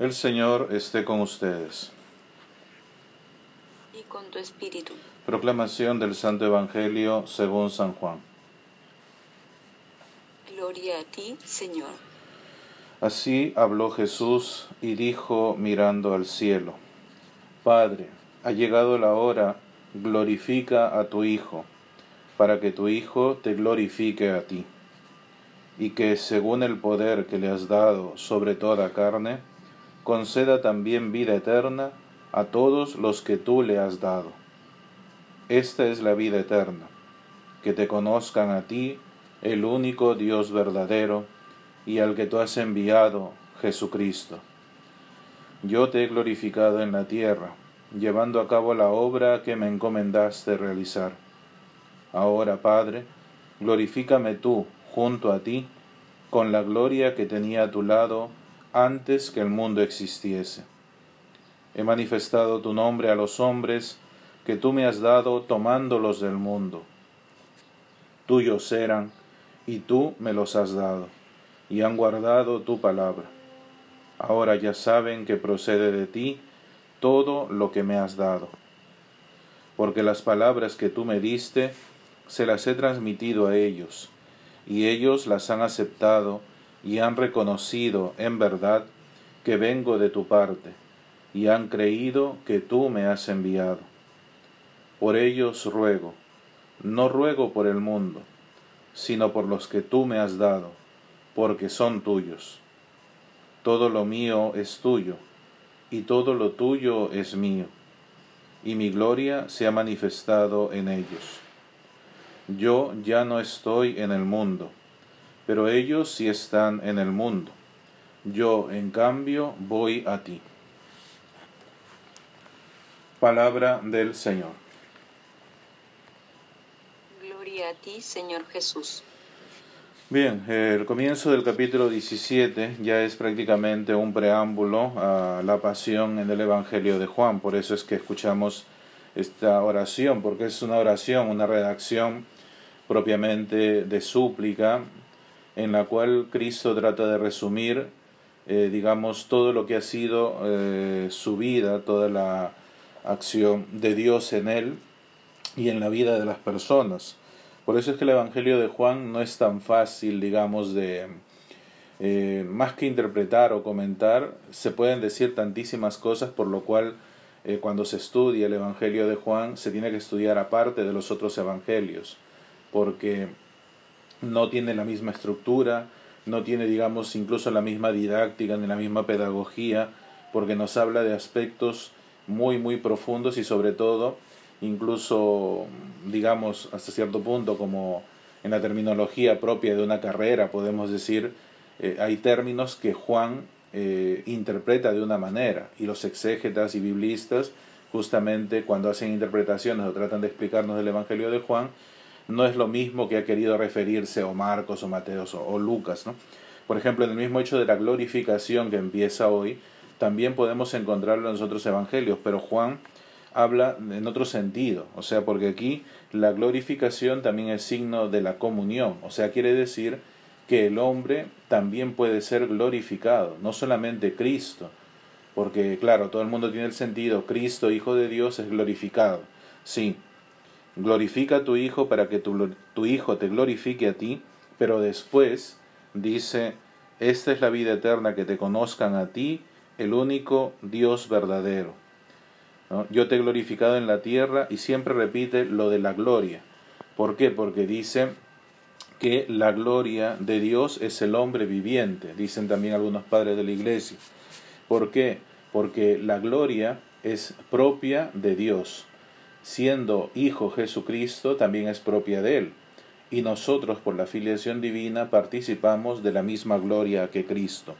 El Señor esté con ustedes. Y con tu espíritu. Proclamación del Santo Evangelio según San Juan. Gloria a ti, Señor. Así habló Jesús y dijo mirando al cielo, Padre, ha llegado la hora, glorifica a tu Hijo, para que tu Hijo te glorifique a ti, y que según el poder que le has dado sobre toda carne, conceda también vida eterna a todos los que tú le has dado. Esta es la vida eterna, que te conozcan a ti, el único Dios verdadero, y al que tú has enviado, Jesucristo. Yo te he glorificado en la tierra, llevando a cabo la obra que me encomendaste realizar. Ahora, Padre, glorifícame tú junto a ti, con la gloria que tenía a tu lado antes que el mundo existiese. He manifestado tu nombre a los hombres que tú me has dado tomándolos del mundo. Tuyos eran, y tú me los has dado, y han guardado tu palabra. Ahora ya saben que procede de ti todo lo que me has dado. Porque las palabras que tú me diste, se las he transmitido a ellos, y ellos las han aceptado y han reconocido en verdad que vengo de tu parte, y han creído que tú me has enviado. Por ellos ruego, no ruego por el mundo, sino por los que tú me has dado, porque son tuyos. Todo lo mío es tuyo, y todo lo tuyo es mío, y mi gloria se ha manifestado en ellos. Yo ya no estoy en el mundo, pero ellos sí están en el mundo. Yo, en cambio, voy a ti. Palabra del Señor. Gloria a ti, Señor Jesús. Bien, el comienzo del capítulo 17 ya es prácticamente un preámbulo a la pasión en el Evangelio de Juan, por eso es que escuchamos esta oración, porque es una oración, una redacción propiamente de súplica, en la cual Cristo trata de resumir, eh, digamos, todo lo que ha sido eh, su vida, toda la acción de Dios en él y en la vida de las personas. Por eso es que el Evangelio de Juan no es tan fácil, digamos, de eh, más que interpretar o comentar, se pueden decir tantísimas cosas, por lo cual cuando se estudia el Evangelio de Juan se tiene que estudiar aparte de los otros Evangelios, porque no tiene la misma estructura, no tiene, digamos, incluso la misma didáctica ni la misma pedagogía, porque nos habla de aspectos muy, muy profundos y sobre todo, incluso, digamos, hasta cierto punto, como en la terminología propia de una carrera, podemos decir, eh, hay términos que Juan eh, interpreta de una manera y los exégetas y biblistas, justamente cuando hacen interpretaciones o tratan de explicarnos el Evangelio de Juan, no es lo mismo que ha querido referirse o Marcos o Mateos o, Lucas. ¿no? Por ejemplo, en el mismo hecho de la glorificación que empieza hoy, también podemos encontrarlo en los otros evangelios, pero Juan habla en otro sentido, o sea, porque aquí la glorificación también es signo de la comunión, o sea, quiere decir que el hombre también puede ser glorificado, no solamente Cristo, porque claro, todo el mundo tiene el sentido, Cristo, Hijo de Dios, es glorificado, sí, glorifica a tu Hijo para que tu, tu, Hijo te glorifique a ti, pero después dice, esta es la vida eterna, que te conozcan a ti, el único Dios verdadero. Yo te he glorificado en la tierra y siempre repite lo de la gloria. ¿Por qué? Porque dice que la gloria de Dios es el hombre viviente, dicen también algunos padres de la iglesia. ¿Por qué? Porque la gloria es propia de Dios siendo Hijo Jesucristo, también es propia de Él, y nosotros por la filiación divina participamos de la misma gloria que Cristo.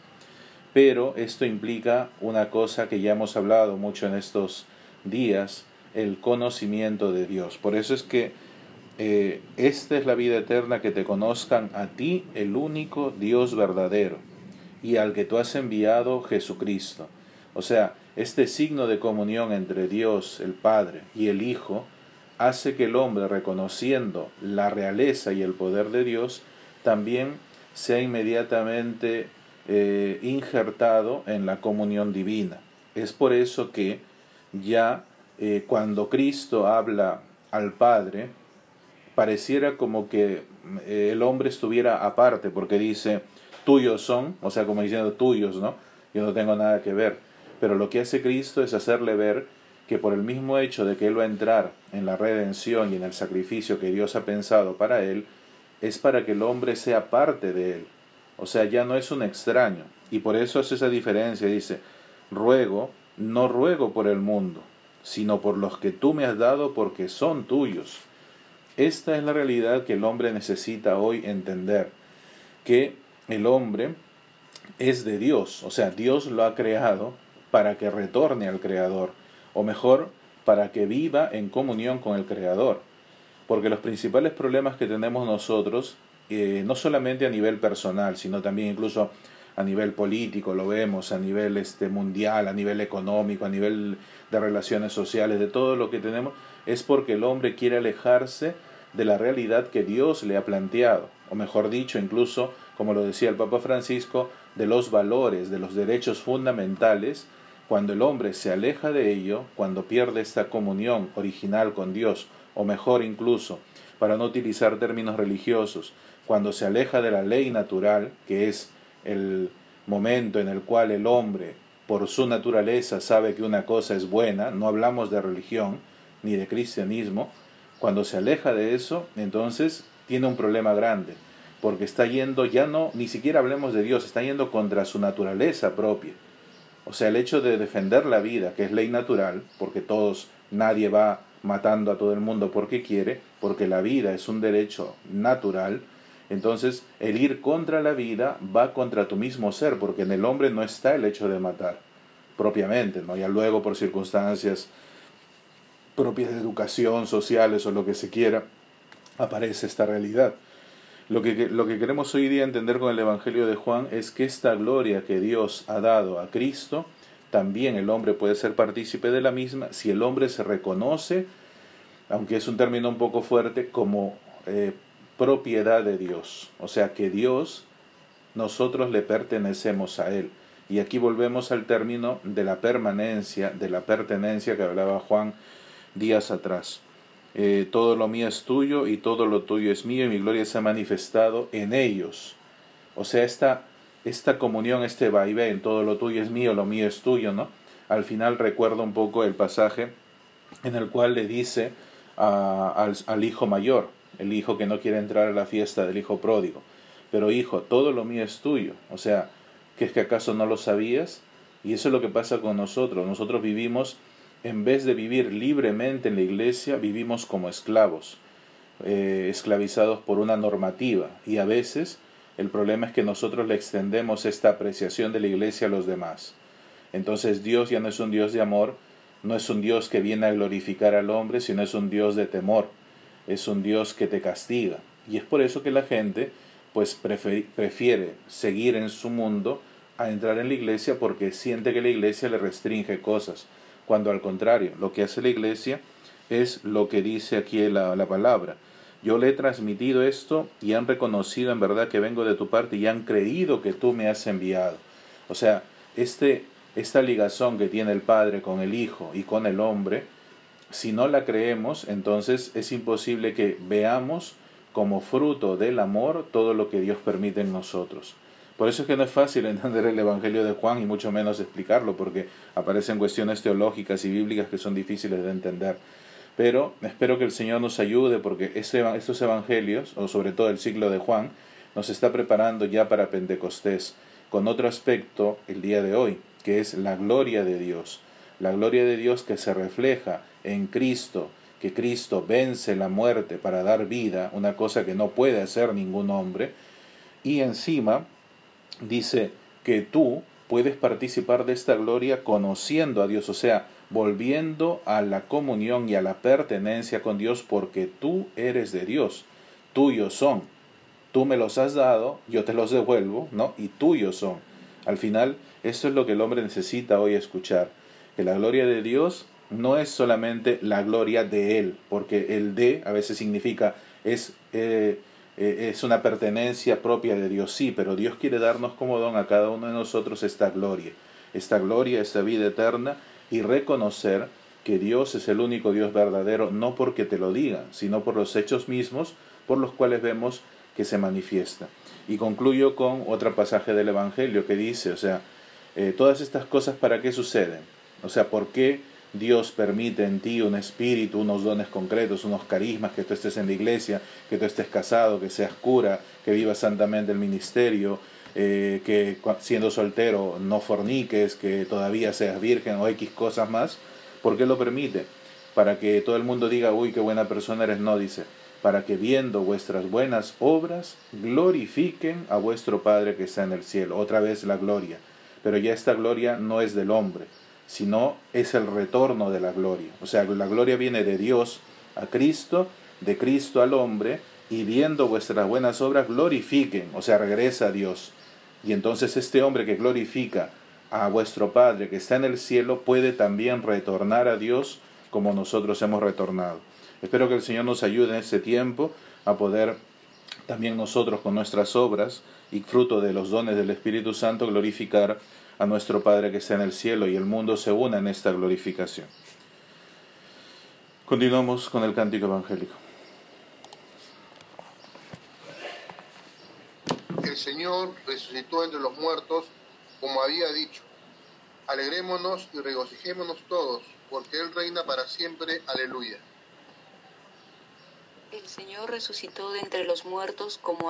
Pero esto implica una cosa que ya hemos hablado mucho en estos días, el conocimiento de Dios. Por eso es que eh, esta es la vida eterna, que te conozcan a ti, el único Dios verdadero, y al que tú has enviado Jesucristo. O sea, este signo de comunión entre Dios, el Padre, y el Hijo hace que el hombre, reconociendo la realeza y el poder de Dios, también sea inmediatamente eh, injertado en la comunión divina. Es por eso que ya eh, cuando Cristo habla al Padre, pareciera como que eh, el hombre estuviera aparte, porque dice, tuyos son, o sea, como diciendo tuyos, ¿no? Yo no tengo nada que ver. Pero lo que hace Cristo es hacerle ver que por el mismo hecho de que Él va a entrar en la redención y en el sacrificio que Dios ha pensado para Él, es para que el hombre sea parte de Él. O sea, ya no es un extraño. Y por eso hace esa diferencia. Dice, ruego, no ruego por el mundo, sino por los que tú me has dado porque son tuyos. Esta es la realidad que el hombre necesita hoy entender, que el hombre es de Dios, o sea, Dios lo ha creado para que retorne al Creador, o mejor, para que viva en comunión con el Creador. Porque los principales problemas que tenemos nosotros, eh, no solamente a nivel personal, sino también incluso a nivel político, lo vemos, a nivel este, mundial, a nivel económico, a nivel de relaciones sociales, de todo lo que tenemos, es porque el hombre quiere alejarse de la realidad que Dios le ha planteado, o mejor dicho, incluso, como lo decía el Papa Francisco, de los valores, de los derechos fundamentales, cuando el hombre se aleja de ello, cuando pierde esta comunión original con Dios, o mejor incluso, para no utilizar términos religiosos, cuando se aleja de la ley natural, que es el momento en el cual el hombre, por su naturaleza, sabe que una cosa es buena, no hablamos de religión ni de cristianismo, cuando se aleja de eso, entonces tiene un problema grande, porque está yendo, ya no, ni siquiera hablemos de Dios, está yendo contra su naturaleza propia. O sea, el hecho de defender la vida, que es ley natural, porque todos, nadie va matando a todo el mundo porque quiere, porque la vida es un derecho natural, entonces el ir contra la vida va contra tu mismo ser, porque en el hombre no está el hecho de matar propiamente, ¿no? Ya luego por circunstancias propias de educación, sociales o lo que se quiera, aparece esta realidad. Lo que, lo que queremos hoy día entender con el Evangelio de Juan es que esta gloria que Dios ha dado a Cristo, también el hombre puede ser partícipe de la misma si el hombre se reconoce, aunque es un término un poco fuerte, como eh, propiedad de Dios. O sea que Dios, nosotros le pertenecemos a Él. Y aquí volvemos al término de la permanencia, de la pertenencia que hablaba Juan días atrás. Eh, todo lo mío es tuyo y todo lo tuyo es mío y mi gloria se ha manifestado en ellos. O sea, esta, esta comunión, este vaivén, todo lo tuyo es mío, lo mío es tuyo, ¿no? Al final recuerdo un poco el pasaje en el cual le dice al, al hijo mayor, el hijo que no quiere entrar a la fiesta del hijo pródigo, pero hijo, todo lo mío es tuyo. O sea, ¿que es que acaso no lo sabías? Y eso es lo que pasa con nosotros. Nosotros vivimos en vez de vivir libremente en la iglesia, vivimos como esclavos, eh, esclavizados por una normativa. Y a veces el problema es que nosotros le extendemos esta apreciación de la iglesia a los demás. Entonces Dios ya no es un Dios de amor, no es un Dios que viene a glorificar al hombre, sino es un Dios de temor, es un Dios que te castiga. Y es por eso que la gente pues prefiere seguir en su mundo a entrar en la iglesia porque siente que la iglesia le restringe cosas cuando al contrario, lo que hace la iglesia es lo que dice aquí la, la palabra. Yo le he transmitido esto y han reconocido en verdad que vengo de tu parte y han creído que tú me has enviado. O sea, este, esta ligazón que tiene el Padre con el Hijo y con el hombre, si no la creemos, entonces es imposible que veamos como fruto del amor todo lo que Dios permite en nosotros. Por eso es que no es fácil entender el Evangelio de Juan y mucho menos explicarlo, porque aparecen cuestiones teológicas y bíblicas que son difíciles de entender. Pero espero que el Señor nos ayude, porque este estos Evangelios, o sobre todo el siglo de Juan, nos está preparando ya para Pentecostés, con otro aspecto el día de hoy, que es la gloria de Dios. La gloria de Dios que se refleja en Cristo, que Cristo vence la muerte para dar vida, una cosa que no puede hacer ningún hombre, y encima dice que tú puedes participar de esta gloria conociendo a Dios, o sea, volviendo a la comunión y a la pertenencia con Dios porque tú eres de Dios, tuyos son. Tú me los has dado, yo te los devuelvo, ¿no? Y tuyos son. Al final, esto es lo que el hombre necesita hoy escuchar, que la gloria de Dios no es solamente la gloria de Él, porque el de a veces significa es eh, eh, es una pertenencia propia de Dios, sí, pero Dios quiere darnos como don a cada uno de nosotros esta gloria, esta gloria, esta vida eterna y reconocer que Dios es el único Dios verdadero, no porque te lo digan, sino por los hechos mismos por los cuales vemos que se manifiesta. Y concluyo con otro pasaje del Evangelio que dice, o sea, eh, todas estas cosas para qué suceden, o sea, por qué Dios permite en ti un espíritu, unos dones concretos, unos carismas, que tú estés en la iglesia, que tú estés casado, que seas cura, que vivas santamente el ministerio, eh, que siendo soltero no forniques, que todavía seas virgen o X cosas más. ¿Por qué lo permite? Para que todo el mundo diga, uy, qué buena persona eres. No, dice, para que viendo vuestras buenas obras glorifiquen a vuestro Padre que está en el cielo. Otra vez la gloria. Pero ya esta gloria no es del hombre, sino es el retorno de la gloria. O sea, la gloria viene de Dios a Cristo, de Cristo al hombre, y viendo vuestras buenas obras glorifiquen, o sea, regresa a Dios. Y entonces este hombre que glorifica a vuestro Padre que está en el cielo puede también retornar a Dios como nosotros hemos retornado. Espero que el Señor nos ayude en este tiempo a poder también nosotros con nuestras obras y fruto de los dones del Espíritu Santo glorificar a nuestro Padre que está en el cielo y el mundo se una en esta glorificación. Continuamos con el cántico evangélico. El Señor resucitó entre los muertos, como había dicho. Alegrémonos y regocijémonos todos, porque Él reina para siempre. Aleluya. El Señor resucitó de entre los muertos, como